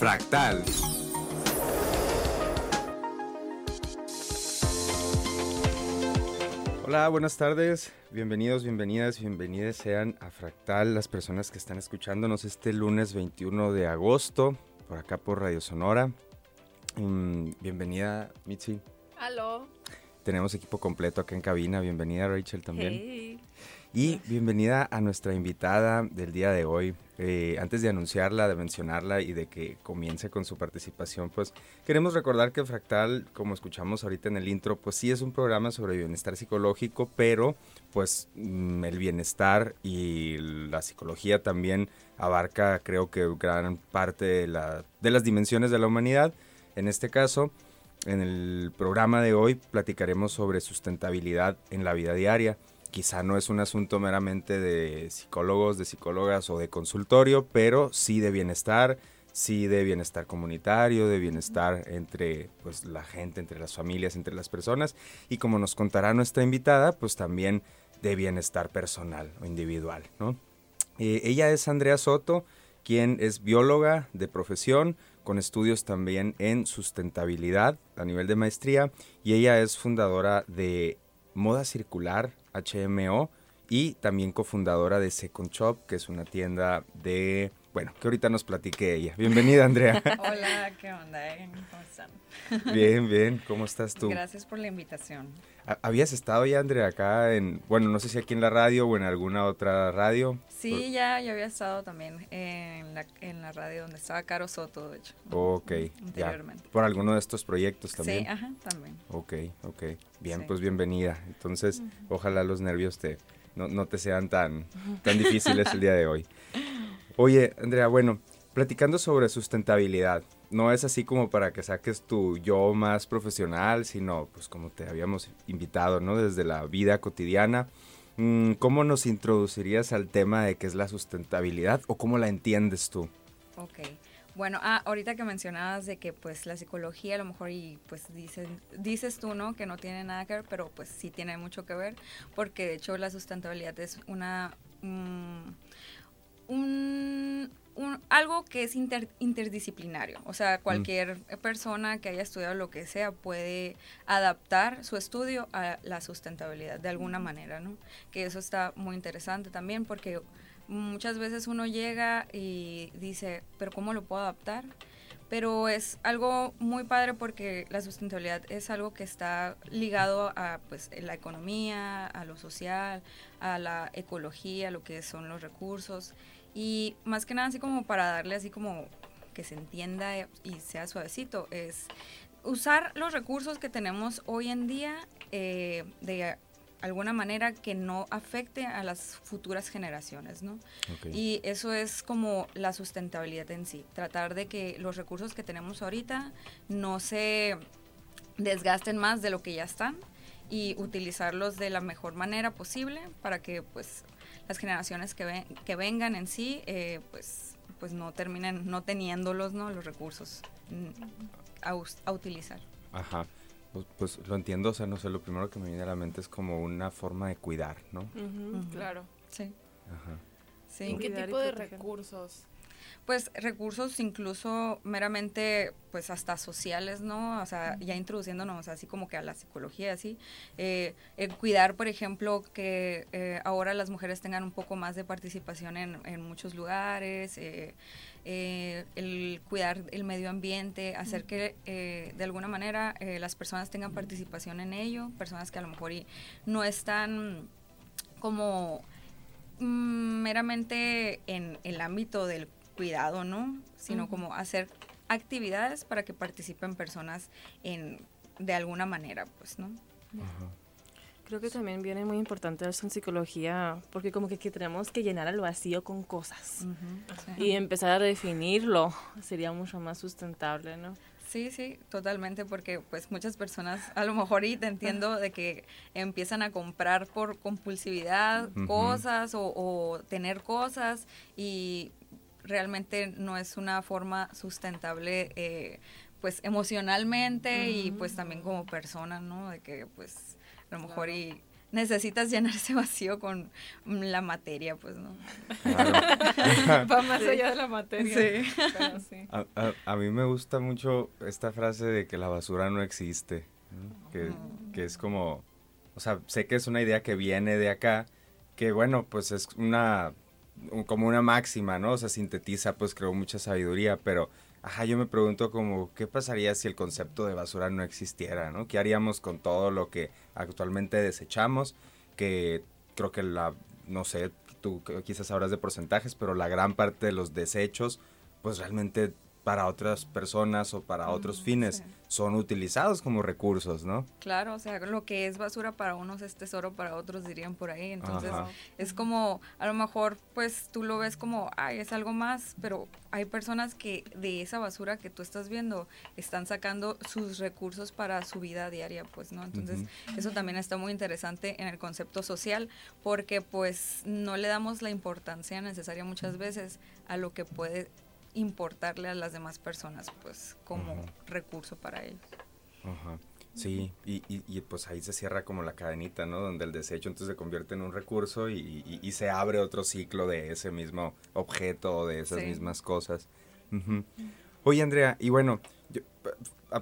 Fractal. Hola, buenas tardes. Bienvenidos, bienvenidas, bienvenidas sean a Fractal las personas que están escuchándonos este lunes 21 de agosto por acá por Radio Sonora. Mm, bienvenida, Mitzi. Aló. Tenemos equipo completo acá en cabina. Bienvenida, Rachel, también. Y bienvenida a nuestra invitada del día de hoy. Eh, antes de anunciarla, de mencionarla y de que comience con su participación, pues queremos recordar que Fractal, como escuchamos ahorita en el intro, pues sí es un programa sobre bienestar psicológico, pero pues mm, el bienestar y la psicología también abarca, creo que gran parte de, la, de las dimensiones de la humanidad. En este caso, en el programa de hoy platicaremos sobre sustentabilidad en la vida diaria quizá no es un asunto meramente de psicólogos, de psicólogas o de consultorio, pero sí de bienestar, sí de bienestar comunitario, de bienestar entre pues, la gente, entre las familias, entre las personas y como nos contará nuestra invitada, pues también de bienestar personal o individual. ¿no? Eh, ella es Andrea Soto, quien es bióloga de profesión, con estudios también en sustentabilidad a nivel de maestría, y ella es fundadora de Moda Circular HMO y también cofundadora de Second Shop, que es una tienda de, bueno, que ahorita nos platique ella. Bienvenida, Andrea. Hola, ¿qué onda? ¿Cómo están? Bien, bien, ¿cómo estás tú? Gracias por la invitación. ¿Habías estado ya, Andrea, acá en, bueno, no sé si aquí en la radio o en alguna otra radio? Sí, ya, ya había estado también en la, en la radio donde estaba Caro Soto, de hecho. Ok, anteriormente. ¿Por alguno de estos proyectos también? Sí, ajá, también. Ok, ok. Bien, pues bienvenida. Entonces, ojalá los nervios te, no, no te sean tan, tan difíciles el día de hoy. Oye, Andrea, bueno, platicando sobre sustentabilidad, no es así como para que saques tu yo más profesional, sino pues como te habíamos invitado, ¿no? Desde la vida cotidiana. Mm, ¿Cómo nos introducirías al tema de qué es la sustentabilidad o cómo la entiendes tú? Ok. Bueno, ah, ahorita que mencionabas de que pues la psicología a lo mejor y pues dices, dices tú, ¿no? Que no tiene nada que ver, pero pues sí tiene mucho que ver, porque de hecho la sustentabilidad es una... Mm, un, algo que es interdisciplinario. O sea, cualquier persona que haya estudiado lo que sea puede adaptar su estudio a la sustentabilidad de alguna manera, ¿no? Que eso está muy interesante también porque muchas veces uno llega y dice, pero ¿cómo lo puedo adaptar? Pero es algo muy padre porque la sustentabilidad es algo que está ligado a pues, la economía, a lo social, a la ecología, a lo que son los recursos. Y más que nada, así como para darle así como que se entienda y sea suavecito, es usar los recursos que tenemos hoy en día eh, de alguna manera que no afecte a las futuras generaciones, ¿no? Y eso es como la sustentabilidad en sí, tratar de que los recursos que tenemos ahorita no se desgasten más de lo que ya están y utilizarlos de la mejor manera posible para que pues las generaciones que, que vengan en sí, eh, pues, pues no terminen no teniéndolos, ¿no? Los recursos mm, a, utilizar. Ajá. Pues, pues, lo entiendo, o sea, no sé, lo primero que me viene a la mente es como una forma de cuidar, ¿no? Claro. Sí. Ajá. Sí. ¿Qué tipo de recursos? Pues recursos incluso meramente pues hasta sociales, ¿no? O sea, ya introduciéndonos así como que a la psicología, así. Eh, el cuidar, por ejemplo, que eh, ahora las mujeres tengan un poco más de participación en, muchos lugares, eh, el cuidar el medio ambiente, hacer que de alguna manera las personas tengan participación en ello, personas que a lo mejor no están como mm, meramente en el ámbito del cuidado, ¿no? Sino como hacer actividades para que participen personas en, de alguna manera, pues, ¿no? Creo que también viene muy importante eso en psicología, porque como que, tenemos que llenar el vacío con cosas y empezar a definirlo sería mucho más sustentable, ¿no? Sí, sí, totalmente, porque pues muchas personas, a lo mejor y te entiendo de que empiezan a comprar por compulsividad cosas o, o, tener cosas y realmente no es una forma sustentable eh, pues emocionalmente y pues también como persona, ¿no? De que pues a lo mejor y necesitas llenar ese vacío con la materia, pues, ¿no? Va más allá de la materia. Sí. A, mí me gusta mucho esta frase de que la basura no existe, que, que, es como, o sea, sé que es una idea que viene de acá, que bueno, pues es una, como una máxima, ¿no? O sea, sintetiza, pues creo, mucha sabiduría, pero Ajá, yo me pregunto como, ¿qué pasaría si el concepto de basura no existiera, no? ¿Qué haríamos con todo lo que actualmente desechamos? Que creo que la, no sé, tú quizás hablas de porcentajes, pero la gran parte de los desechos, pues realmente para otras personas o para otros fines son utilizados como recursos, ¿no? Claro, o sea, lo que es basura para unos es tesoro para otros, dirían por ahí. Entonces, es como, a lo mejor, pues tú lo ves como, ay, es algo más, pero hay personas que de esa basura que tú estás viendo están sacando sus recursos para su vida diaria, pues, ¿no? Entonces, eso también está muy interesante en el concepto social, porque pues no le damos la importancia necesaria muchas veces a lo que puede importarle a las demás personas, pues, como recurso para ellos. Ajá. Sí, y, y, pues ahí se cierra como la cadenita, ¿no? Donde el desecho entonces se convierte en un recurso y, y se abre otro ciclo de ese mismo objeto o de esas mismas cosas. Oye, Andrea, y bueno,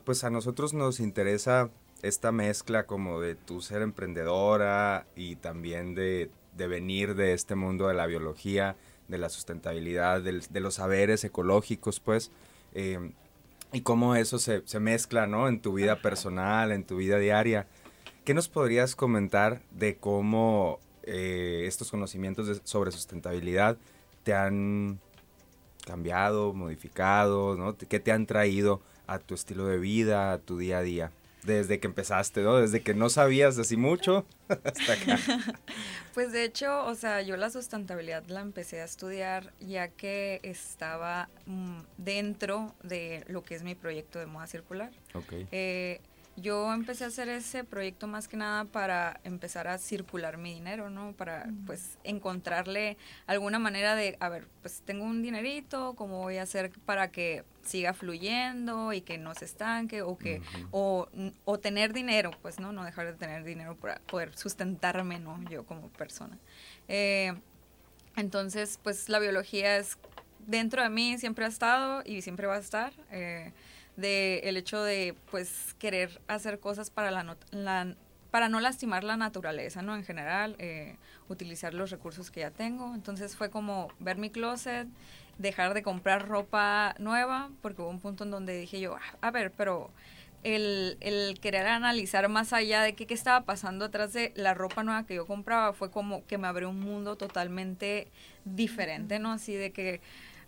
pues a nosotros nos interesa esta mezcla como de tu ser emprendedora y también de, de venir de este mundo de la biología de la sustentabilidad, de los saberes ecológicos, pues, em, y cómo eso se, mezcla, ¿no? En tu vida personal, en tu vida diaria. ¿Qué nos podrías comentar de cómo eh, estos conocimientos sobre sustentabilidad te han cambiado, modificado, ¿no? ¿Qué te han traído a tu estilo de vida, a tu día a día? Desde que empezaste, ¿no? Desde que no sabías así mucho hasta acá. Pues de hecho, o sea, yo la sustentabilidad la empecé a estudiar ya que estaba mm, dentro de lo que es mi proyecto de moda circular. Ok. Eh, yo empecé a hacer ese proyecto más que nada para empezar a circular mi dinero, ¿no? Para pues encontrarle alguna manera de, a ver, pues tengo un dinerito, ¿cómo voy a hacer para que siga fluyendo y que no se estanque o que o, o, tener dinero, pues no, no dejar de tener dinero para poder sustentarme, ¿no? Yo como persona. Eh, entonces, pues la biología es dentro de mí siempre ha estado y siempre va a estar. Eh, de el hecho de pues querer hacer cosas para la, para no lastimar la naturaleza, ¿no? En general, eh, utilizar los recursos que ya tengo. Entonces fue como ver mi closet, dejar de comprar ropa nueva, porque hubo un punto en donde dije yo, ah, a ver, pero el, el querer analizar más allá de qué, qué estaba pasando atrás de la ropa nueva que yo compraba fue como que me abrió un mundo totalmente diferente, ¿no? Así de que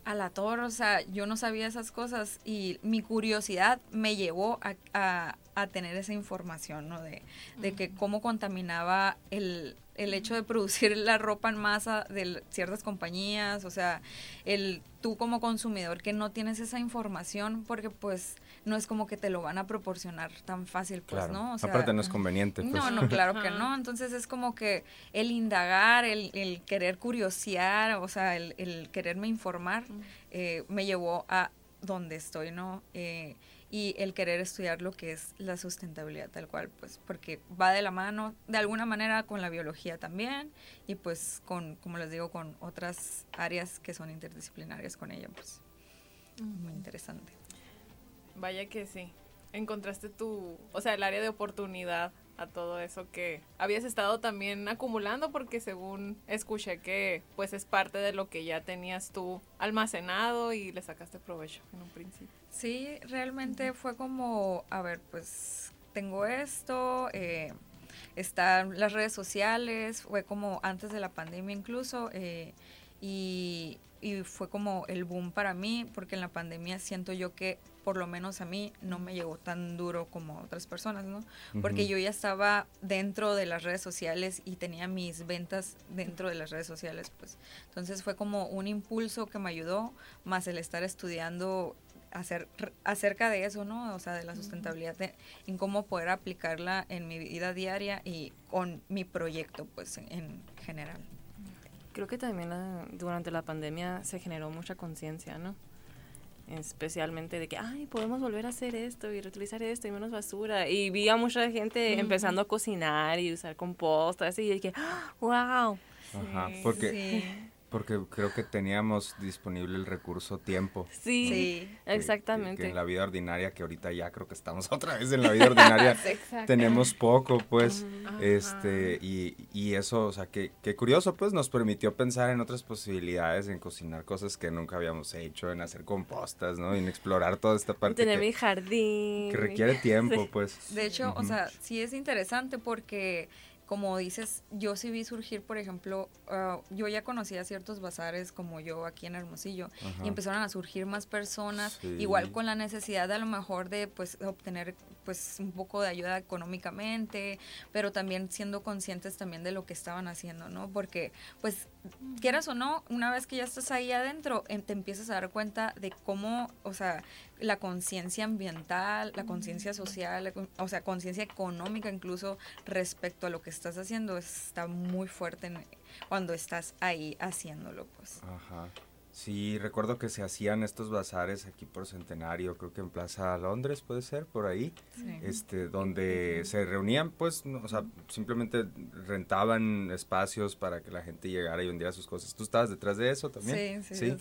a la torre, o sea, yo no sabía esas cosas y mi curiosidad me llevó a, a, tener esa información, ¿no? De, de que cómo contaminaba el, el hecho de producir la ropa en masa de ciertas compañías, o sea, el tú como consumidor que no tienes esa información porque pues no es como que te lo van a proporcionar tan fácil, pues, ¿no? O sea, Aparte no es conveniente. Pues. No, no, claro que no. Entonces es como que el indagar, el, el querer curiosear, o sea, el, el quererme informar, eh, me llevó a donde estoy, ¿no? Eh, y el querer estudiar lo que es la sustentabilidad tal cual, pues porque va de la mano de alguna manera con la biología también y pues con, como les digo, con otras áreas que son interdisciplinarias con ella, pues muy interesante. Vaya que sí. Encontraste tu, o sea, el área de oportunidad a todo eso que habías estado también acumulando porque según escuché que pues es parte de lo que ya tenías tú almacenado y le sacaste provecho en un principio. Sí, realmente fue como, a ver, pues tengo esto, eh, están las redes sociales, fue como antes de la pandemia incluso, eh, y, y fue como el boom para mí, porque en la pandemia siento yo que por lo menos a mí no me llegó tan duro como a otras personas, ¿no? Porque yo ya estaba dentro de las redes sociales y tenía mis ventas dentro de las redes sociales, pues. Entonces fue como un impulso que me ayudó, más el estar estudiando hacer, acerca de eso, ¿no? O sea, de la sustentabilidad, en cómo poder aplicarla en mi vida diaria y con mi proyecto, pues, en, general. Creo que también durante la pandemia se generó mucha conciencia, ¿no? especialmente de que, ay, podemos volver a hacer esto y reutilizar esto y menos basura. Y vi a mucha gente empezando a cocinar y usar composta, así, y dije, wow. Ajá, porque porque creo que teníamos disponible el recurso tiempo. Sí, exactamente. Que, en la vida ordinaria, que ahorita ya creo que estamos otra vez en la vida ordinaria, tenemos poco, pues, este, y, y, eso, o sea, que, que, curioso, pues, nos permitió pensar en otras posibilidades, en cocinar cosas que nunca habíamos hecho, en hacer compostas, ¿no? En explorar toda esta parte. Tener mi jardín. Que requiere tiempo, pues. De hecho, o sea, sí es interesante porque como dices, yo sí vi surgir, por ejemplo, ah, yo ya conocía ciertos bazares como yo aquí en Hermosillo y empezaron a surgir más personas, igual con la necesidad de a lo mejor de pues obtener pues un poco de ayuda económicamente, pero también siendo conscientes también de lo que estaban haciendo, ¿no? Porque pues quieras o no, una vez que ya estás ahí adentro, te empiezas a dar cuenta de cómo, o sea, la conciencia ambiental, la conciencia social, o sea, conciencia económica incluso respecto a lo que estás haciendo está muy fuerte cuando estás ahí haciéndolo, pues. Ajá. Sí, recuerdo que se hacían estos bazares aquí por Centenario, creo que en Plaza Londres puede ser, por ahí, este, donde se reunían, pues, o sea, simplemente rentaban espacios para que la gente llegara y vendiera sus cosas. ¿Tú estabas detrás de eso también? Sí, sí.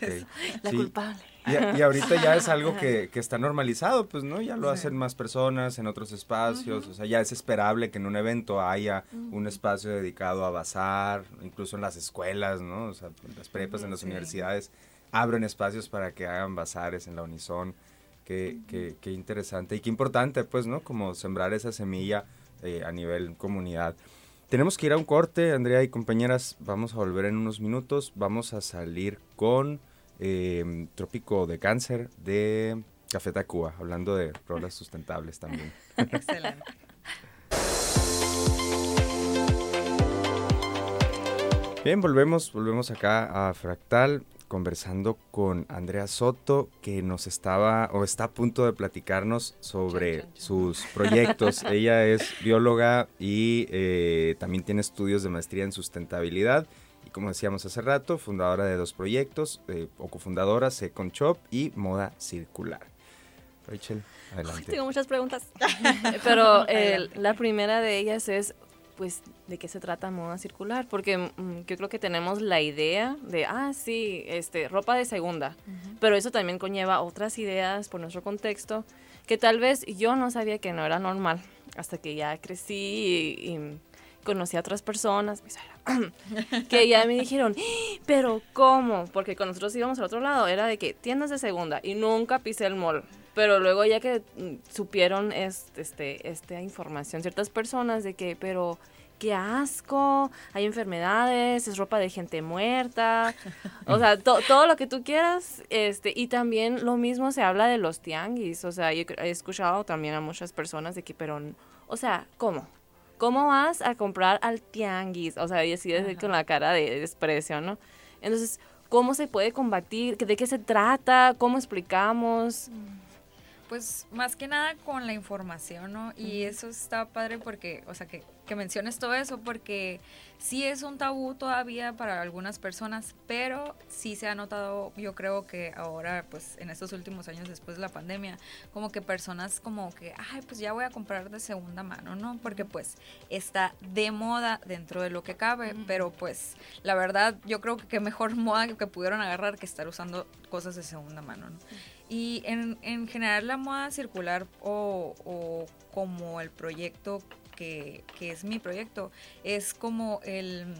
¿Sí? La culpable. Y, ahorita ya es algo que, que, está normalizado, pues, ¿no? Ya lo hacen más personas en otros espacios, o sea, ya es esperable que en un evento haya un espacio dedicado a bazar, incluso en las escuelas, ¿no? O sea, en las prepas, en las universidades, abren espacios para que hagan bazares en la Unison. Qué, qué, qué interesante y qué importante, pues, ¿no? Como sembrar esa semilla eh, a nivel comunidad. Tenemos que ir a un corte, Andrea y compañeras, vamos a volver en unos minutos, vamos a salir con... Em, trópico de Cáncer de Café Tacuba, hablando de rolas sustentables también. Excelente. Bien, volvemos, volvemos acá a Fractal conversando con Andrea Soto, que nos estaba o está a punto de platicarnos sobre sus proyectos. Ella es bióloga y eh, también tiene estudios de maestría en sustentabilidad como decíamos hace rato, fundadora de dos proyectos, eh, o cofundadora, Second Shop y Moda Circular. Rachel, adelante. tengo muchas preguntas. Pero la primera de ellas es, pues, ¿de qué se trata moda circular? Porque mm, yo creo que tenemos la idea de, ah, sí, este, ropa de segunda. Pero eso también conlleva otras ideas por nuestro contexto que tal vez yo no sabía que no era normal hasta que ya crecí y conocí a otras personas, que ya me dijeron, pero ¿cómo? Porque cuando nosotros íbamos al otro lado era de que tiendas de segunda y nunca pisé el mall. Pero luego ya que mm, supieron este, esta información ciertas personas de que, pero qué asco, hay enfermedades, es ropa de gente muerta, o sea, todo lo que tú quieras, este, y también lo mismo se habla de los tianguis, o sea, yo he escuchado también a muchas personas de que, pero, o sea, ¿cómo? ¿Cómo vas a comprar al tianguis? O sea, y así con la cara de desprecio, ¿no? Entonces, ¿cómo se puede combatir? ¿De qué se trata? ¿Cómo explicamos? Pues más que nada con la información, ¿no? Y eso está padre porque, o sea, que, que menciones todo eso porque sí es un tabú todavía para algunas personas, pero sí se ha notado, yo creo que ahora, pues en estos últimos años después de la pandemia, como que personas como que, ay, pues ya voy a comprar de segunda mano, ¿no? Porque pues está de moda dentro de lo que cabe, pero pues la verdad yo creo que qué mejor moda que pudieron agarrar que estar usando cosas de segunda mano, ¿no? Y en, en general la moda circular o, o como el proyecto que, es mi proyecto, es como el...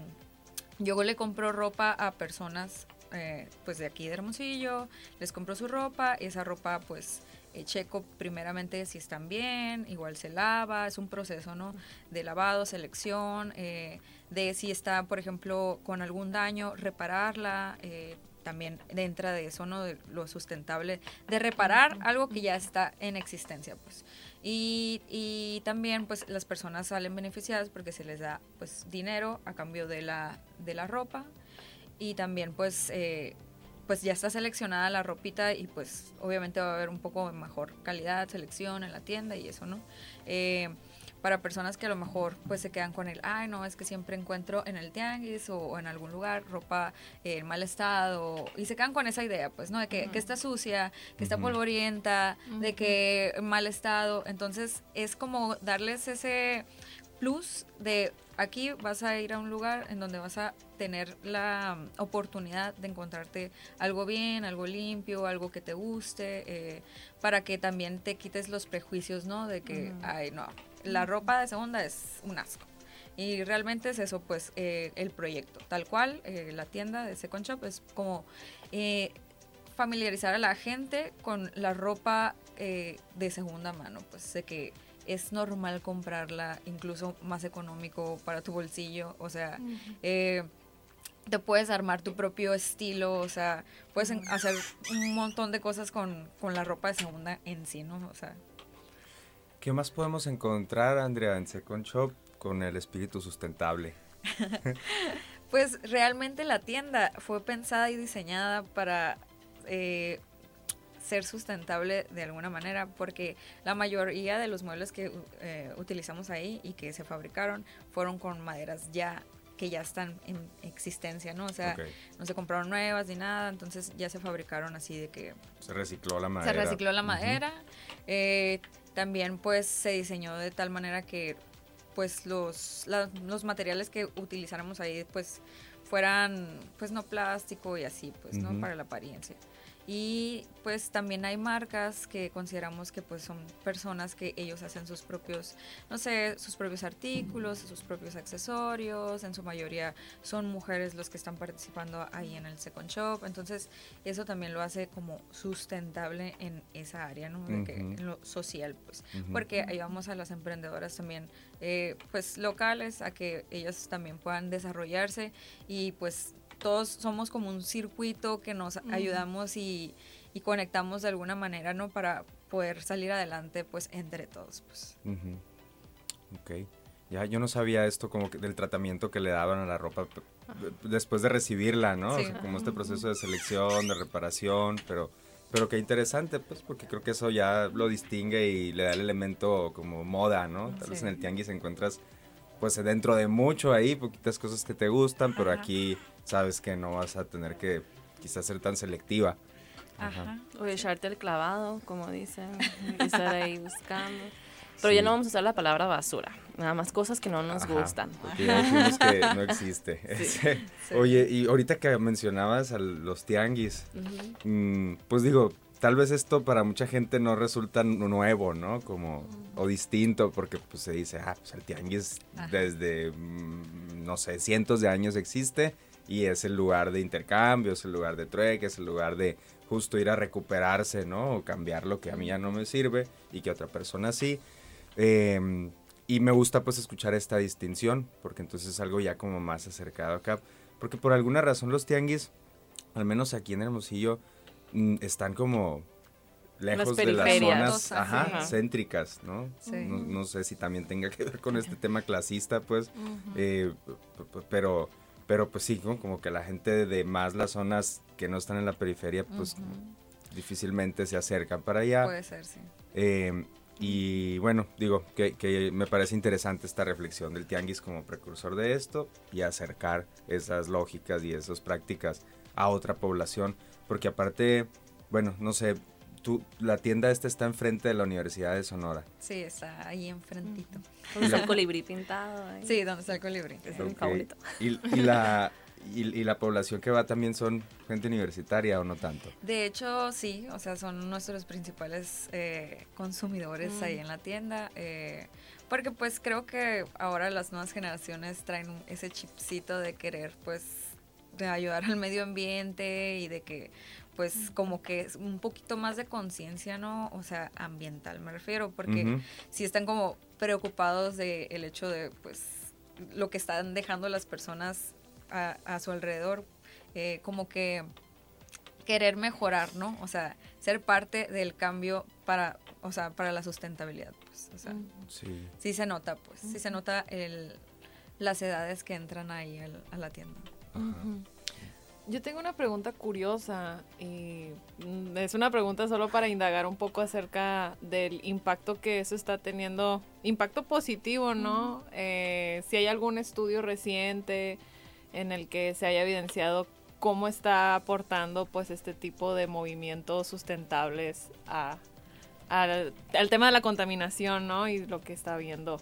Yo le compro ropa a personas eh, pues de aquí de Hermosillo, les compro su ropa, y esa ropa pues eh, checo primeramente si están bien, igual se lava, es un proceso, ¿no? De lavado, selección, eh, de si está, por ejemplo, con algún daño, repararla, también entra de eso, ¿no? De lo sustentable, de reparar algo que ya está en existencia, pues. Y, y, también pues las personas salen beneficiadas porque se les da pues dinero a cambio de la, de la ropa y también pues eh, pues ya está seleccionada la ropita y pues obviamente va a haber un poco mejor calidad, selección en la tienda y eso, ¿no? Eh, para personas que a lo mejor pues se quedan con el, ay no, es que siempre encuentro en el tianguis o, en algún lugar ropa en mal estado y se quedan con esa idea pues, ¿no? De que, está sucia, que está polvorienta, de que en mal estado. Entonces es como darles ese plus de aquí vas a ir a un lugar en donde vas a tener la oportunidad de encontrarte algo bien, algo limpio, algo que te guste, eh, para que también te quites los prejuicios, ¿no? De que, ay, no, la ropa de segunda es un asco. Y realmente es eso, pues, eh, el proyecto. Tal cual, eh, la tienda de Second Shop es como familiarizar a la gente con la ropa de segunda mano, pues, sé que es normal comprarla incluso más económico para tu bolsillo, o sea, eh, te puedes armar tu propio estilo, o sea, puedes hacer un montón de cosas con, la ropa de segunda en sí, ¿no? O sea. ¿Qué más podemos encontrar, Andrea, en Second Shop con el espíritu sustentable? pues realmente la tienda fue pensada y diseñada para eh, ser sustentable de alguna manera, porque la mayoría de los muebles que eh, utilizamos ahí y que se fabricaron fueron con maderas ya que ya están en existencia, ¿no? O sea, no se compraron nuevas ni nada, entonces ya se fabricaron así de que... Se recicló la madera. Se recicló la madera. Eh, también pues se diseñó de tal manera que pues los, los materiales que utilizáramos ahí pues fueran pues no plástico y así pues, ¿no? Para la apariencia. Y pues también hay marcas que consideramos que pues son personas que ellos hacen sus propios, no sé, sus propios artículos, sus propios accesorios, en su mayoría son mujeres los que están participando ahí en el Second Shop, entonces eso también lo hace como sustentable en esa área, ¿no? en lo social, pues, porque ayudamos a las emprendedoras también, eh, pues locales, a que ellas también puedan desarrollarse y pues todos somos como un circuito que nos ayudamos y, conectamos de alguna manera, ¿no? Para poder salir adelante, pues, entre todos, pues. Ok. Ya, yo no sabía esto como que del tratamiento que le daban a la ropa después de recibirla, ¿no? como este proceso de selección, de reparación, pero, pero qué interesante, pues, porque creo que eso ya lo distingue y le da el elemento como moda, ¿no? Tal vez en el tianguis encuentras, pues, dentro de mucho ahí, poquitas cosas que te gustan, pero aquí sabes que no vas a tener que quizás ser tan selectiva. Ajá. O echarte el clavado, como dicen, y estar ahí buscando. Pero ya no vamos a usar la palabra basura, nada más cosas que no nos gustan. Porque ya dijimos que no existe. Oye, y ahorita que mencionabas a los tianguis, mm, pues digo, tal vez esto para mucha gente no resulta nuevo, ¿no? Como, o distinto, porque pues se dice, ah, pues el tianguis desde, mm, no sé, cientos de años existe y es el lugar de intercambio, es el lugar de trueque, es el lugar de justo ir a recuperarse, ¿no? O cambiar lo que a mí ya no me sirve y que otra persona sí. Em, y me gusta pues escuchar esta distinción, porque entonces es algo ya como más acercado acá. Porque por alguna razón los tianguis, al menos aquí en Hermosillo, están como lejos de las zonas ajá, céntricas, ¿no? ¿no? sé si también tenga que ver con este tema clasista, pues, eh, pero pero pues sí, como que la gente de más las zonas que no están en la periferia, pues difícilmente se acercan para allá. Puede ser, sí. Em, y bueno, digo que, que, me parece interesante esta reflexión del tianguis como precursor de esto y acercar esas lógicas y esas prácticas a otra población, porque aparte, bueno, no sé, la tienda esta está enfrente de la Universidad de Sonora. Sí, está ahí enfrentito. Con el colibrí pintado. Ahí. Sí, donde está el colibrí. Es el favorito. Y, la, y, la población que va también son gente universitaria o no tanto? De hecho, sí, o sea, son nuestros principales eh, consumidores ahí mm. en la tienda. Eh, porque pues creo que ahora las nuevas generaciones traen ese chipcito de querer pues de ayudar al medio ambiente y de que pues como que es un poquito más de conciencia, ¿no? O sea, ambiental me refiero, porque si están como preocupados del el hecho de, pues, lo que están dejando las personas a, su alrededor, eh, como que querer mejorar, ¿no? O sea, ser parte del cambio para, o sea, para la sustentabilidad, pues, o sea, sí. sí se nota, pues, sí se nota el, las edades que entran ahí a la tienda. Yo tengo una pregunta curiosa y mm, es una pregunta solo para indagar un poco acerca del impacto que eso está teniendo, impacto positivo, ¿no? Eh, si hay algún estudio reciente en el que se haya evidenciado cómo está aportando pues este tipo de movimientos sustentables a, al, al tema de la contaminación, ¿no? Y lo que está viendo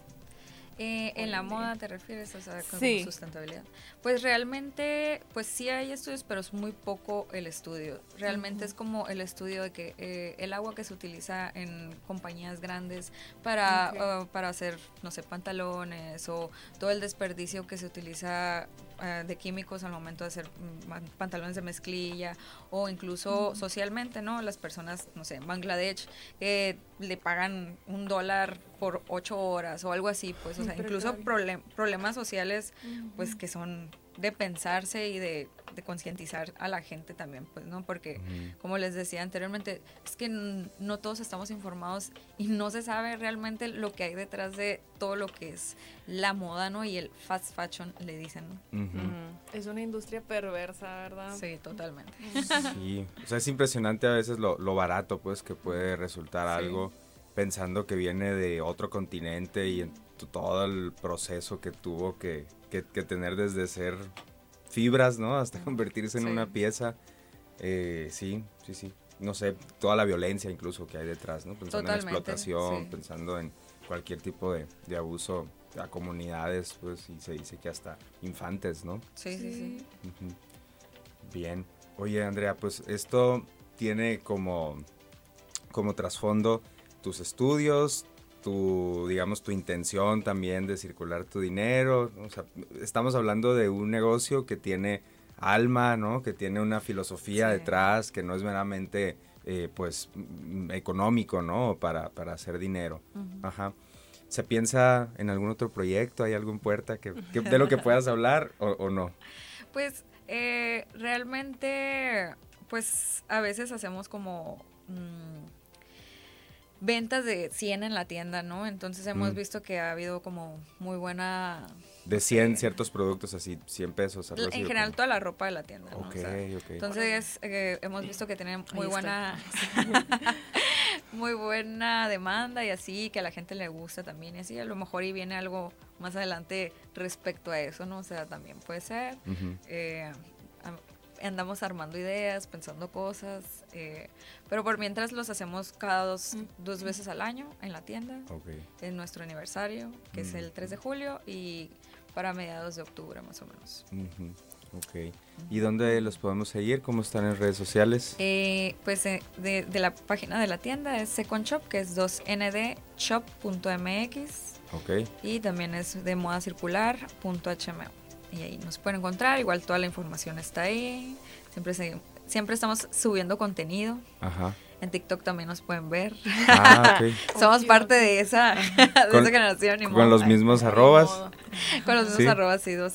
eh, en la moda te refieres, o sea, con sustentabilidad. Pues realmente, pues sí hay estudios, pero es muy poco el estudio. Realmente es como el estudio de que eh, el agua que se utiliza en compañías grandes para, uh, para hacer, no sé, pantalones o todo el desperdicio que se utiliza uh, de químicos al momento de hacer mm, pantalones de mezclilla o incluso socialmente, ¿no? Las personas, no sé, en Bangladesh, eh, le pagan un dólar por ocho horas o algo así, pues, o sea, incluso problemas sociales, pues, que son de pensarse y de, concientizar a la gente también, pues, ¿no? Porque, como les decía anteriormente, es que no todos estamos informados y no se sabe realmente lo que hay detrás de todo lo que es la moda, ¿no? Y el fast fashion, le dicen, Es una industria perversa, ¿verdad? Sí, totalmente. Sí, o sea, es impresionante a veces lo, barato, pues, que puede resultar algo pensando que viene de otro continente y en todo el proceso que tuvo que que, tener desde ser fibras, ¿no? Hasta convertirse en una pieza. Eh, sí, sí, sí. No sé, toda la violencia incluso que hay detrás, ¿no? Pensando en explotación, pensando en cualquier tipo de, abuso a comunidades, pues, y se dice que hasta infantes, ¿no? Sí, sí, sí. Bien. Oye, Andrea, pues esto tiene como, como trasfondo tus estudios, tu, digamos, tu intención también de circular tu dinero. O sea, estamos hablando de un negocio que tiene alma, ¿no? Que tiene una filosofía detrás, que no es meramente, eh, pues, mm, económico, ¿no? Para, para hacer dinero. Ajá. ¿Se piensa en algún otro proyecto? ¿Hay algún puerta que, de lo que puedas hablar o, no? Pues, eh, realmente, pues, a veces hacemos como... Mm, ventas de 100 en la tienda, ¿no? Entonces hemos mm. visto que ha habido como muy buena... De 100 ciertos productos así, 100 pesos. en general toda la ropa de la tienda. ¿no? Ok, ok. Entonces eh, hemos visto que tienen muy buena... muy buena demanda y así, que a la gente le gusta también y así. A lo mejor y viene algo más adelante respecto a eso, ¿no? O sea, también puede ser andamos armando ideas, pensando cosas, eh, pero por mientras los hacemos cada dos, dos veces al año en la tienda, en nuestro aniversario, que es el 3 de julio, y para mediados de octubre más o menos. Ok. ¿Y dónde los podemos seguir? ¿Cómo están en redes sociales? Eh, pues eh, de, la página de la tienda es Second Shop, que es 2ndshop.mx. Ok. Y también es de moda circular.hm y ahí nos pueden encontrar. Igual toda la información está ahí. Siempre, siempre estamos subiendo contenido. Ajá. En TikTok también nos pueden ver. Ah, Somos parte de esa, de esa generación. con los mismos arrobas. Con los mismos arrobas, sí, 2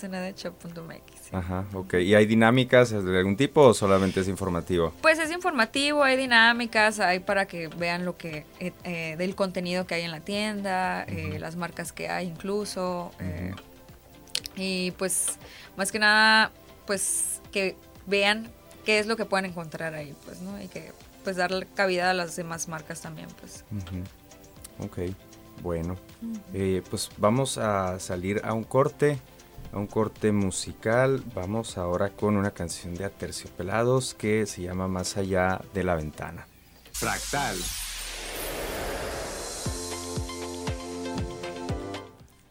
Ajá, ok. ¿Y hay dinámicas de algún tipo o solamente es informativo? Pues es informativo, hay dinámicas, hay para que vean lo que, eh, eh, del contenido que hay en la tienda, eh, las marcas que hay incluso. Y pues, más que nada, pues que vean qué es lo que pueden encontrar ahí, pues, ¿no? Y que, pues, darle cabida a las demás marcas también, pues. Ok, bueno. Eh, pues vamos a salir a un corte, a un corte musical. Vamos ahora con una canción de Aterciopelados que se llama Más allá de la ventana. Fractal.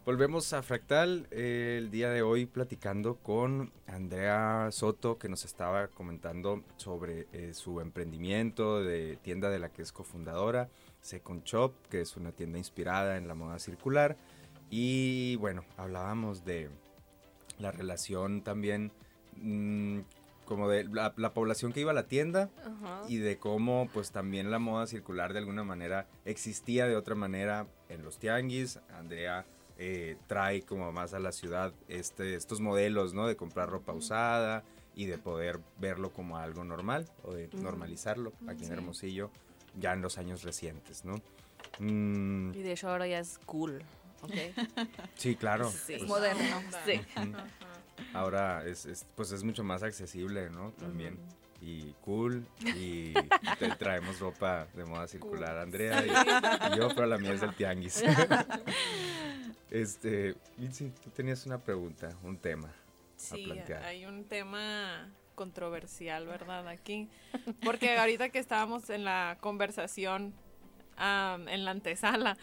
Volvemos a Fractal eh, el día de hoy platicando con Andrea Soto que nos estaba comentando sobre eh, su emprendimiento de tienda de la que es cofundadora, Second Shop, que es una tienda inspirada en la moda circular. Y bueno, hablábamos de la relación también mm, como de la, población que iba a la tienda y de cómo pues también la moda circular de alguna manera existía de otra manera en los tianguis. Andrea eh, trae como más a la ciudad este, estos modelos, ¿no? De comprar ropa usada y de poder verlo como algo normal o de normalizarlo aquí en Hermosillo ya en los años recientes, ¿no? Mm. Y de hecho ahora ya es cool, ¿ok? Sí, claro. Es moderno. Sí. ahora es, pues es mucho más accesible, ¿no? También. Y cool, y traemos ropa de moda circular, Andrea y, yo, pero la mía es del tianguis. este, Mitzi, tú tenías una pregunta, un tema. Sí, hay un tema controversial, ¿verdad? Aquí. Porque ahorita que estábamos en la conversación en la antesala,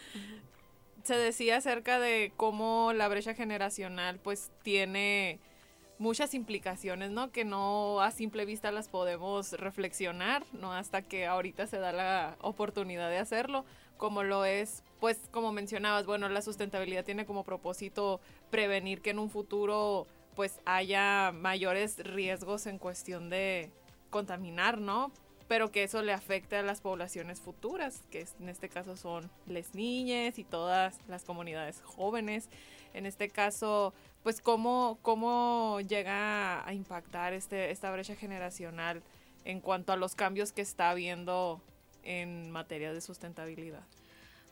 se decía acerca de cómo la brecha generacional pues tiene muchas implicaciones, ¿no? Que no a simple vista las podemos reflexionar, ¿no? Hasta que ahorita se da la oportunidad de hacerlo, como lo es, pues como mencionabas, bueno, la sustentabilidad tiene como propósito prevenir que en un futuro pues haya mayores riesgos en cuestión de contaminar, ¿no? Pero que eso le afecte a las poblaciones futuras, que en este caso son las niñas y todas las comunidades jóvenes. En este caso, pues cómo, cómo llega a impactar este, esta brecha generacional en cuanto a los cambios que está habiendo en materia de sustentabilidad.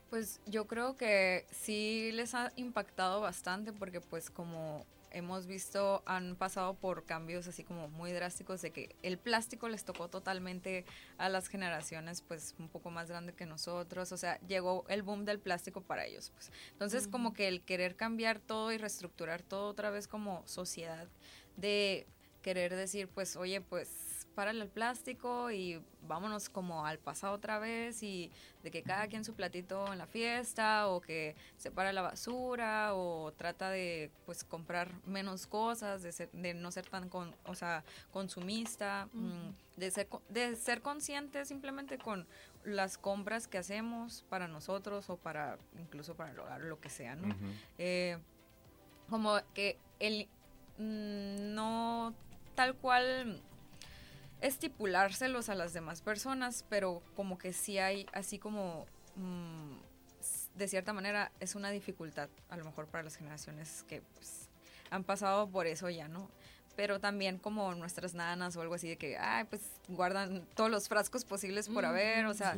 Pues yo creo que sí les ha impactado bastante porque pues como hemos visto, han pasado por cambios así como muy drásticos de que el plástico les tocó totalmente a las generaciones pues un poco más grande que nosotros, o sea, llegó el boom del plástico para ellos. Pues. Entonces como que el querer cambiar todo y reestructurar todo otra vez como sociedad, de querer decir pues oye pues párale el plástico y vámonos como al pasado otra vez y de que cada quien su platito en la fiesta o que separa la basura o trata de pues comprar menos cosas, de, de no ser tan con, o sea, consumista, mm, de, ser, de ser consciente simplemente con las compras que hacemos para nosotros o para incluso para el hogar, lo que sea, ¿no? Eh, como que el mm, no tal cual estipulárselos a las demás personas, pero como que sí hay así como mm, de cierta manera es una dificultad a lo mejor para las generaciones que pues, han pasado por eso ya, ¿no? Pero también como nuestras nanas o algo así de que, ay, pues guardan todos los frascos posibles por haber, o sea,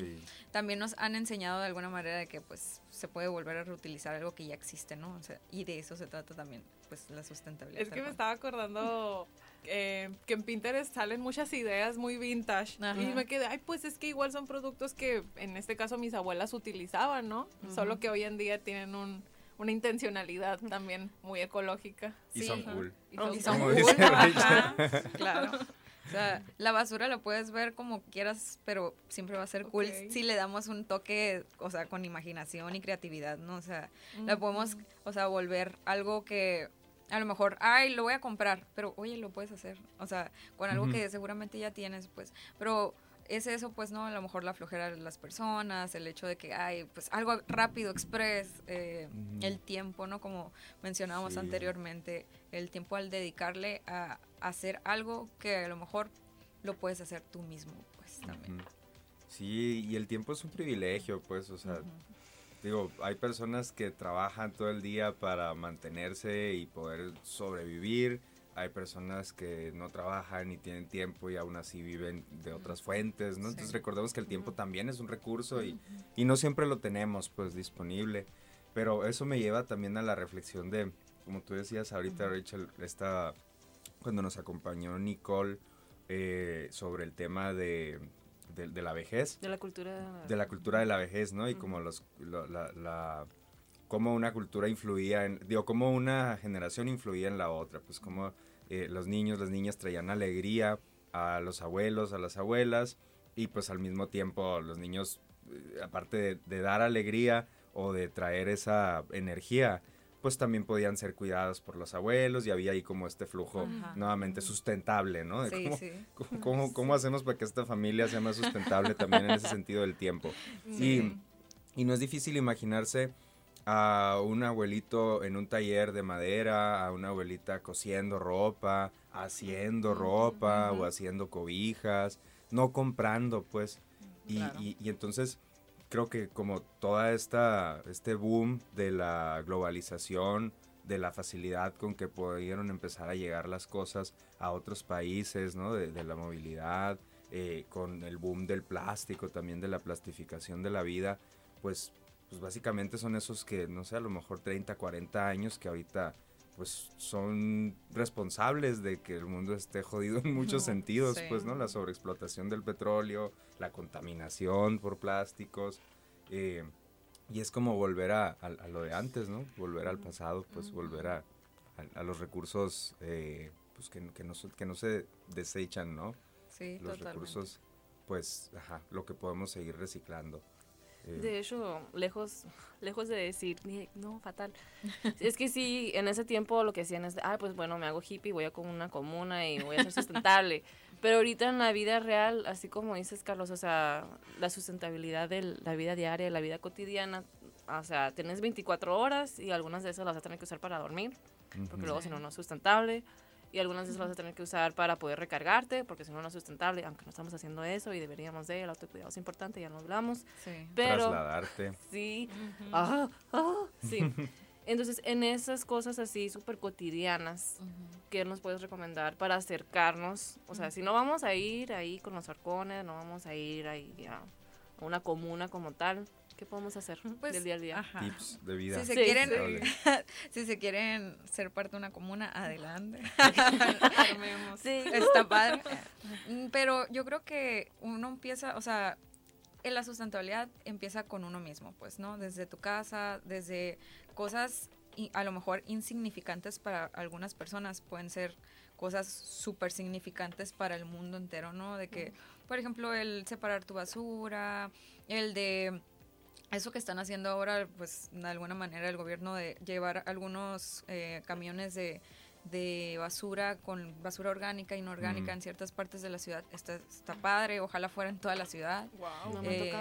también nos han enseñado de alguna manera de que pues se puede volver a reutilizar algo que ya existe, ¿no? O sea, y de eso se trata también, pues la sustentabilidad. Es que me estaba acordando eh, que en Pinterest salen muchas ideas muy vintage. Y me quedé, ay, pues es que igual son productos que en este caso mis abuelas utilizaban, ¿no? Solo que hoy en día tienen un, una intencionalidad también muy ecológica. Y son cool. Y son, cool. claro. O sea, la basura la puedes ver como quieras, pero siempre va a ser cool si le damos un toque, o sea, con imaginación y creatividad, ¿no? O sea, la podemos, o sea, volver algo que a lo mejor, ay, lo voy a comprar, pero oye, lo puedes hacer. O sea, con algo que seguramente ya tienes, pues. Pero es eso, pues, ¿no? A lo mejor la flojera de las personas, el hecho de que hay, pues, algo rápido, express, eh, el tiempo, ¿no? Como mencionábamos anteriormente, el tiempo al dedicarle a, hacer algo que a lo mejor lo puedes hacer tú mismo, pues, también. Sí, y el tiempo es un privilegio, pues, o sea, Digo, hay personas que trabajan todo el día para mantenerse y poder sobrevivir. Hay personas que no trabajan y tienen tiempo y aún así viven de otras fuentes, ¿no? Entonces recordemos que el tiempo también es un recurso y, y no siempre lo tenemos pues disponible. Pero eso me lleva también a la reflexión de, como tú decías ahorita, Rachel, esta, cuando nos acompañó Nicole eh, sobre el tema de de, la vejez. De la cultura. De la cultura de la vejez, ¿no? Y como los, la, la, cómo una cultura influía en, digo, cómo una generación influía en la otra, pues como eh, los niños, las niñas traían alegría a los abuelos, a las abuelas, y pues al mismo tiempo los niños, eh, aparte de dar alegría o de traer esa energía, pues también podían ser cuidados por los abuelos y había ahí como este flujo nuevamente sustentable, ¿no? sí, cómo, sí. Cómo, cómo, hacemos para que esta familia sea más sustentable también en ese sentido del tiempo. Y, y, no es difícil imaginarse a un abuelito en un taller de madera, a una abuelita cosiendo ropa, haciendo ropa o haciendo cobijas, no comprando, pues. Y, y, y entonces creo que como toda esta este boom de la globalización, de la facilidad con que pudieron empezar a llegar las cosas a otros países, ¿no? De, la movilidad, eh, con el boom del plástico, también de la plastificación de la vida, pues, pues básicamente son esos que, no sé, a lo mejor 30, 40 años que ahorita pues son responsables de que el mundo esté jodido en muchos sentidos, pues, ¿no? La sobreexplotación del petróleo, la contaminación por plásticos, eh, y es como volver a, lo de antes, ¿no? Volver al pasado, pues volver a, los recursos eh, pues que, que, no, que no se desechan, ¿no? Sí, los recursos, pues, ajá, lo que podemos seguir reciclando. Eh, de hecho, lejos, lejos de decir, no, fatal. es que sí, en ese tiempo lo que hacían es, ah, pues bueno, me hago hippie, voy a con una comuna y voy a ser sustentable. Pero ahorita en la vida real, así como dices, Carlos, o sea, la sustentabilidad de la vida diaria, la vida cotidiana, o sea, tienes 24 horas y algunas de esas las vas a tener que usar para dormir, porque luego si no, no es sustentable y algunas veces vas a tener que usar para poder recargarte, porque si no, no es sustentable, aunque no estamos haciendo eso y deberíamos de, el autocuidado es importante, ya lo hablamos. Sí. Pero, Trasladarte. Sí. ah, ah, sí. Entonces, en esas cosas así súper cotidianas, ¿qué nos puedes recomendar para acercarnos? O sea, si no vamos a ir ahí con los arcones, no vamos a ir ahí a una comuna como tal, ¿Qué podemos hacer pues, del día a día? Tips de vida. Si se, quieren, si se quieren ser parte de una comuna, adelante. sí. Está padre. Mm, pero yo creo que uno empieza, o sea, en la sustentabilidad empieza con uno mismo, pues, ¿no? Desde tu casa, desde cosas a lo mejor insignificantes para algunas personas, pueden ser cosas súper significantes para el mundo entero, ¿no? De que, por ejemplo, el separar tu basura, el de eso que están haciendo ahora, pues de alguna manera el gobierno de llevar algunos eh, camiones de, basura con basura orgánica e inorgánica en ciertas partes de la ciudad está, está padre, ojalá fuera en toda la ciudad. Wow, no me eh,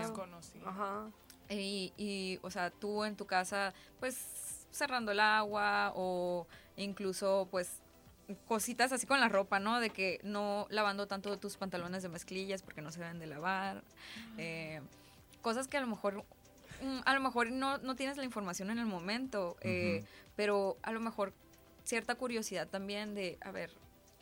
Ajá. Y, y, o sea, tú en tu casa, pues cerrando el agua o incluso, pues cositas así con la ropa, ¿no? De que no lavando tanto tus pantalones de mezclillas porque no se deben de lavar. Eh, cosas que a lo mejor Mm, a lo mejor no, no tienes la información en el momento, eh, pero a lo mejor cierta curiosidad también de, a ver,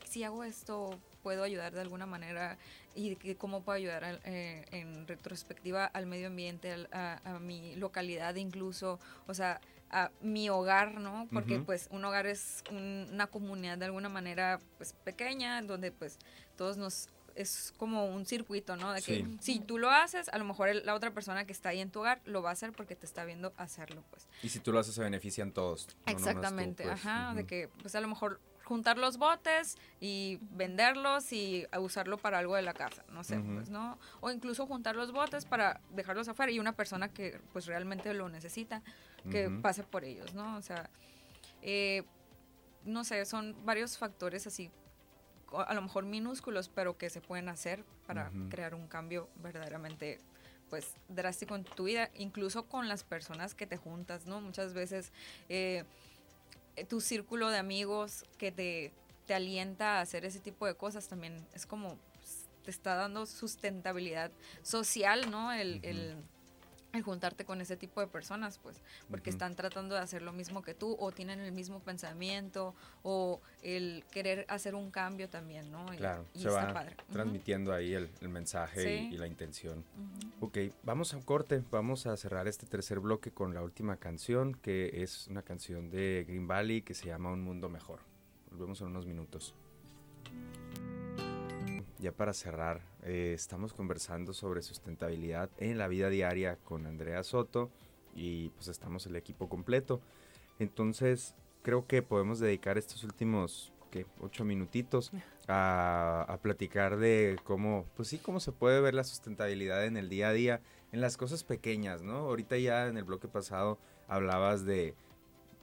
si hago esto, puedo ayudar de alguna manera y cómo puedo ayudar eh, en retrospectiva al medio ambiente, a, mi localidad incluso, o sea, a mi hogar, ¿no? Porque pues un hogar es una comunidad de alguna manera pues pequeña, donde pues todos nos es como un circuito, ¿no? De que si tú lo haces, a lo mejor la otra persona que está ahí en tu hogar lo va a hacer porque te está viendo hacerlo, pues. Y si tú lo haces, se benefician todos. Exactamente, pues. ajá, de que pues a lo mejor juntar los botes y venderlos y usarlo para algo de la casa, no sé, pues, ¿no? O incluso juntar los botes para dejarlos afuera y una persona que pues realmente lo necesita, que pase por ellos, ¿no? O sea, eh, no sé, son varios factores así a lo mejor minúsculos, pero que se pueden hacer para crear un cambio verdaderamente pues drástico en tu vida, incluso con las personas que te juntas, ¿no? Muchas veces eh, tu círculo de amigos que te, te alienta a hacer ese tipo de cosas también es como pues, te está dando sustentabilidad social, ¿no? el el juntarte con ese tipo de personas, pues, porque están tratando de hacer lo mismo que tú o tienen el mismo pensamiento o el querer hacer un cambio también, ¿no? claro, se va transmitiendo ahí el, mensaje y, la intención. Ok, vamos a un corte, vamos a cerrar este tercer bloque con la última canción, que es una canción de Green Valley que se llama Un Mundo Mejor. Volvemos en unos minutos ya para cerrar, eh, estamos conversando sobre sustentabilidad en la vida diaria con Andrea Soto y pues estamos el equipo completo. Entonces, creo que podemos dedicar estos últimos ¿qué? ocho minutitos a, a, platicar de cómo, pues sí, cómo se puede ver la sustentabilidad en el día a día, en las cosas pequeñas, ¿no? Ahorita ya en el bloque pasado hablabas de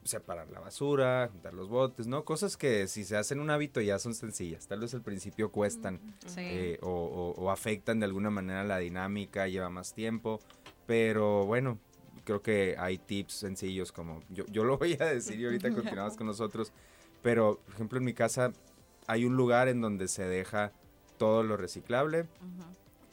separar la basura, juntar los botes, ¿no? Cosas que si se hacen un hábito ya son sencillas. Tal vez al principio cuestan eh, o, afectan de alguna manera la dinámica, lleva más tiempo. Pero bueno, creo que hay tips sencillos como yo, yo lo voy a decir y ahorita continuamos con nosotros. Pero, por ejemplo, en mi casa hay un lugar en donde se deja todo lo reciclable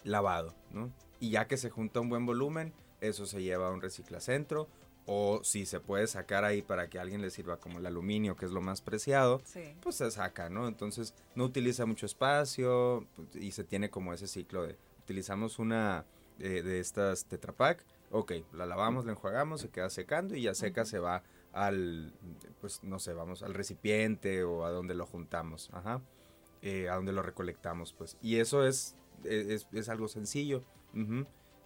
lavado, ¿no? Y ya que se junta un buen volumen, eso se lleva a un reciclacentro o si se puede sacar ahí para que a alguien le sirva como el aluminio, que es lo más preciado, pues se saca, ¿no? Entonces no utiliza mucho espacio pues, y se tiene como ese ciclo de utilizamos una eh, de estas Tetra Pak, ok, la lavamos, la enjuagamos, se queda secando y ya seca se va al, pues no sé, vamos, al recipiente o a donde lo juntamos, ajá, eh, a donde lo recolectamos, pues. Y eso es, es, es algo sencillo.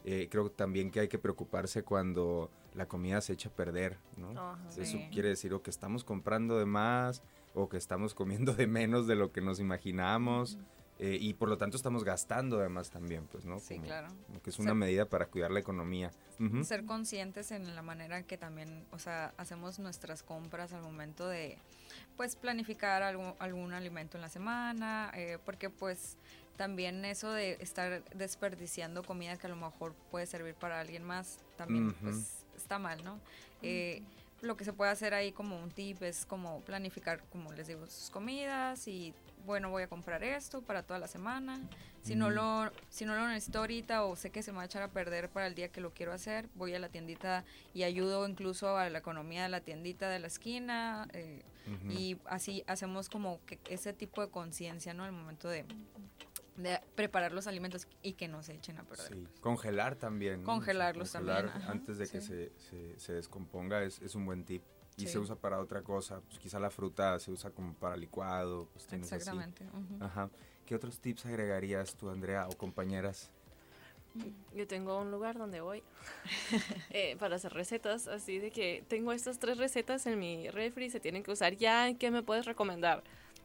Eh, creo también que hay que preocuparse cuando la comida se echa a perder, ¿no? Eso quiere decir o que estamos comprando de más o que estamos comiendo de menos de lo que nos imaginamos. Eh, y por lo tanto estamos gastando además también, pues, ¿no? Sí, claro. que es una medida para cuidar la economía. Ser conscientes en la manera que también, o sea, hacemos nuestras compras al momento de, pues, planificar algún, algún alimento en la semana, eh, porque pues también eso de estar desperdiciando comida que a lo mejor puede servir para alguien más, también pues está mal, ¿no? Eh, lo que se puede hacer ahí como un tip es como planificar, como les digo, sus comidas y bueno, voy a comprar esto para toda la semana. Si no lo si no lo necesito ahorita o sé que se me va a echar a perder para el día que lo quiero hacer, voy a la tiendita y ayudo incluso a la economía de la tiendita de la esquina eh, y así hacemos como que ese tipo de conciencia, ¿no? Al momento de de preparar los alimentos y que no se echen a perder. Sí, congelar también. Congelarlos también. antes de que se, se, descomponga es, es, un buen tip. Y se usa para otra cosa, pues quizá la fruta se usa como para licuado. Pues Exactamente. Ajá. ¿Qué otros tips agregarías tú, Andrea, o compañeras? Yo tengo un lugar donde voy eh, para hacer recetas, así de que tengo estas tres recetas en mi refri, se tienen que usar ya, ¿qué me puedes recomendar?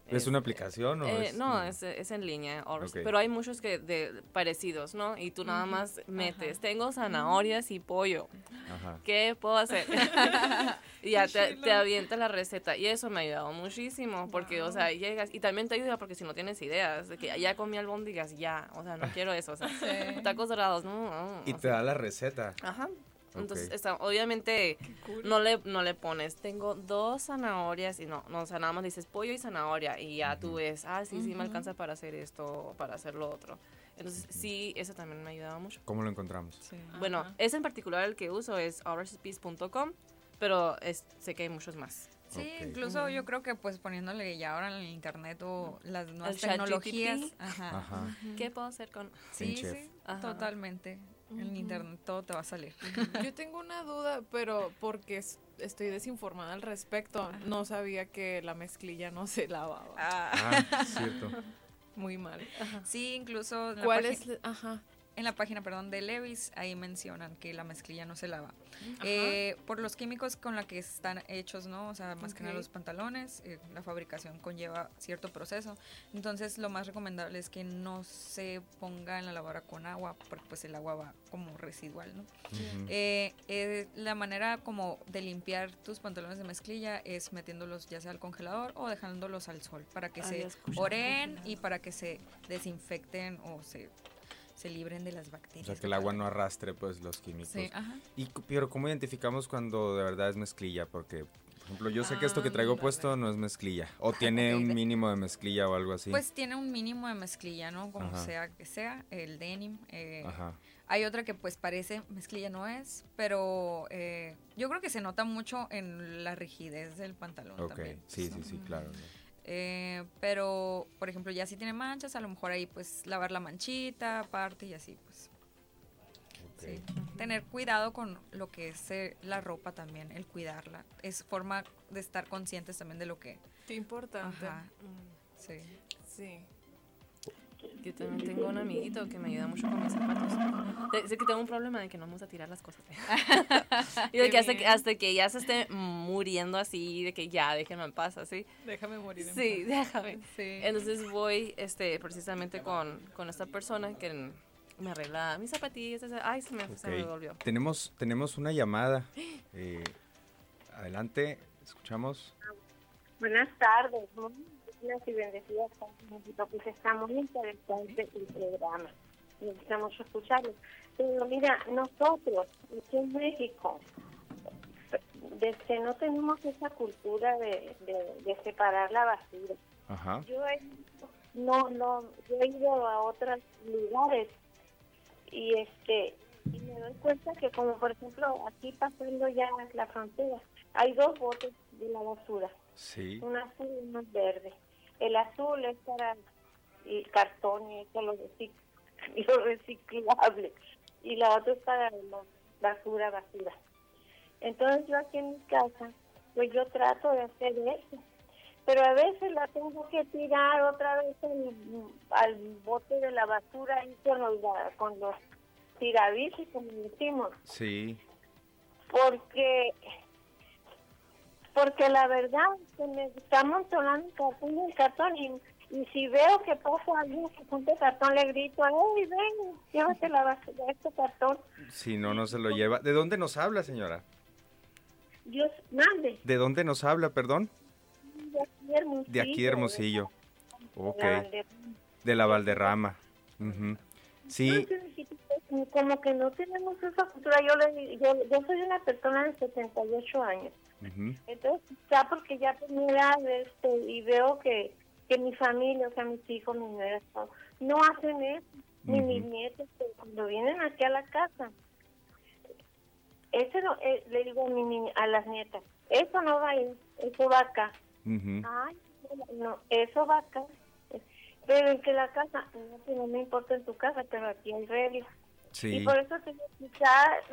¿Es una aplicación o eh, No, es, es, en línea, pero hay muchos que de parecidos, ¿no? Y tú nada más metes, tengo zanahorias y pollo, Ajá. ¿qué puedo hacer? y ya te, te, avienta la receta y eso me ha ayudado muchísimo, porque, o sea, llegas y también te ayuda porque si no tienes ideas, de que ya comí albóndigas, ya, o sea, no quiero eso, o sea, tacos dorados, no, Y te da la receta. Ajá. Entonces, está, obviamente no le, no le pones, tengo dos zanahorias y no, no, o sea, nada más dices pollo y zanahoria y ya tú ves, ah, sí, sí, me alcanza para hacer esto, para hacer lo otro. Entonces, sí, eso también me ha ayudado mucho. ¿Cómo lo encontramos? Bueno, ese en particular el que uso es allrecipes.com, pero es, sé que hay muchos más. Sí, incluso yo creo que pues poniéndole ya ahora en el internet o las nuevas tecnologías. Ajá. ¿Qué puedo hacer con...? Sí, sí, totalmente en internet todo te va a salir. Yo tengo una duda, pero porque estoy desinformada al respecto, no sabía que la mezclilla no se lavaba. Ah, ah cierto. Muy mal. Sí, incluso ¿Cuál es? Ajá en la página, perdón, de Levis, ahí mencionan que la mezclilla no se lava. Eh, por los químicos con los que están hechos, ¿no? O sea, más que nada los pantalones, eh, la fabricación conlleva cierto proceso. Entonces, lo más recomendable es que no se ponga en la lavadora con agua, porque pues el agua va como residual, ¿no? Eh, la manera como de limpiar tus pantalones de mezclilla es metiéndolos ya sea al congelador o dejándolos al sol para que se oren y para que se desinfecten o se se libren de las bacterias. O sea, que el agua no arrastre pues los químicos. Sí, ajá. Y, pero ¿cómo identificamos cuando de verdad es mezclilla? Porque, por ejemplo, yo sé que esto que ah, traigo puesto no es mezclilla. O tiene un mínimo de mezclilla o algo así. Pues tiene un mínimo de mezclilla, ¿no? Como sea que sea, el denim. Eh, ajá. Hay otra que pues parece mezclilla, no es, pero eh, yo creo que se nota mucho en la rigidez del pantalón. Ok, sí, sí, sí, claro. Eh, pero, por ejemplo, ya si tiene manchas, a lo mejor ahí pues lavar la manchita aparte y así pues. Sí. Tener cuidado con lo que es eh, la ropa también, el cuidarla. Es forma de estar conscientes también de lo que... Qué importante. Mm. Sí. Sí. Yo también tengo un amiguito que me ayuda mucho con mis zapatos. Sé que tengo un problema de que no me gusta tirar las cosas. y de que hasta, que hasta, que ya se esté muriendo así, de que ya, déjenme en paz, así. Déjame morir en Sí, déjame. Sí. Entonces voy este, precisamente con, con esta persona que me arregla mis zapatillas. Ay, se me, se me volvió. Tenemos, tenemos una llamada. Eh, adelante, escuchamos. Buenas tardes y bendecidas pues está muy interesante el programa. Necesitamos escucharlo. Pero mira, nosotros, aquí en México, desde no tenemos esa cultura de, de, separar la basura. Yo he, no, no, yo he ido a otros lugares y este y me doy cuenta que como por ejemplo aquí pasando ya la frontera hay dos botes de la basura sí. una azul y una verde el azul es para el cartón y eso lo, reciclable. Y la otra es para la basura, basura. Entonces yo aquí en mi casa pues yo trato de hacer eso. Pero a veces la tengo que tirar otra vez al bote de la basura ahí con los, con los como decimos. Sí. Porque porque la verdad que me está amontonando cartón el cartón y, y, si veo que pasa alguien que junte cartón le grito, ¡ay, ven, llévate la basura, este cartón! Si no, no se lo lleva. ¿De dónde nos habla, señora? Dios, mande. ¿De dónde nos habla, perdón? De aquí Hermosillo. De aquí de Hermosillo. Ok. De la Valderrama. Sí. Como que no tenemos esa cultura. Yo, le, yo, yo soy una persona de 78 años. Entonces, ya porque ya tenía este, y veo que, que mi familia, o sea, mis hijos, mis nueras, no hacen eso, ni mis nietos, cuando vienen aquí a la casa, eso no, eh, le digo a, mi, a las nietas, eso no va ahí, eso va acá. Ay, no, eso va acá. Pero en que la casa, no, no me importa en tu casa, pero aquí hay reglas. Y por eso te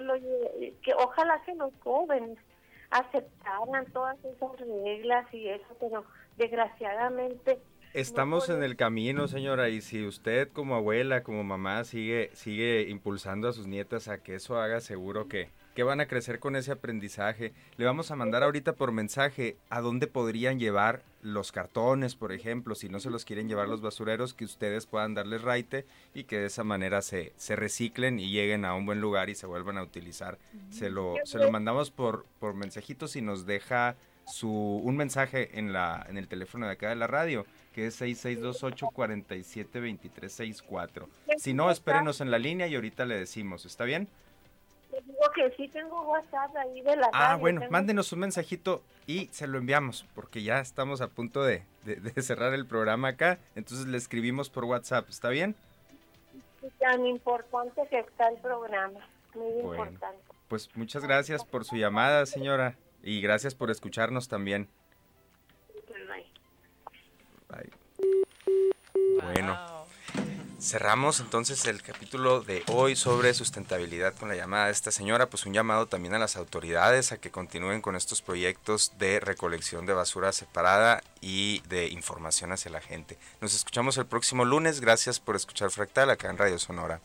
lo, que ojalá que los jóvenes aceptaran todas esas reglas y eso, pero desgraciadamente Estamos en el camino, señora, y si usted como abuela, como mamá, sigue, sigue impulsando a sus nietas a que eso haga, seguro que, que van a crecer con ese aprendizaje. Le vamos a mandar ahorita por mensaje a dónde podrían llevar los cartones, por ejemplo, si no se los quieren llevar los basureros, que ustedes puedan darles raite y que de esa manera se, se reciclen y lleguen a un buen lugar y se vuelvan a utilizar. Se lo, se lo mandamos por, por mensajitos y nos deja su, un mensaje en, la, en el teléfono de acá de la radio, que es 6628-472364. Si no, espérenos en la línea y ahorita le decimos, ¿está bien? Le digo que sí tengo WhatsApp ahí de la Ah, bueno, mándenos un mensajito y se lo enviamos, porque ya estamos a punto de, cerrar el programa acá, entonces le escribimos por WhatsApp, ¿está bien? Tan importante que está el programa, muy importante. Pues muchas gracias por su llamada, señora, y gracias por escucharnos también. Bye. Bueno. Cerramos entonces el capítulo de hoy sobre sustentabilidad con la llamada de esta señora, pues un llamado también a las autoridades a que continúen con estos proyectos de recolección de basura separada y de información hacia la gente. Nos escuchamos el próximo lunes, gracias por escuchar Fractal acá en Radio Sonora.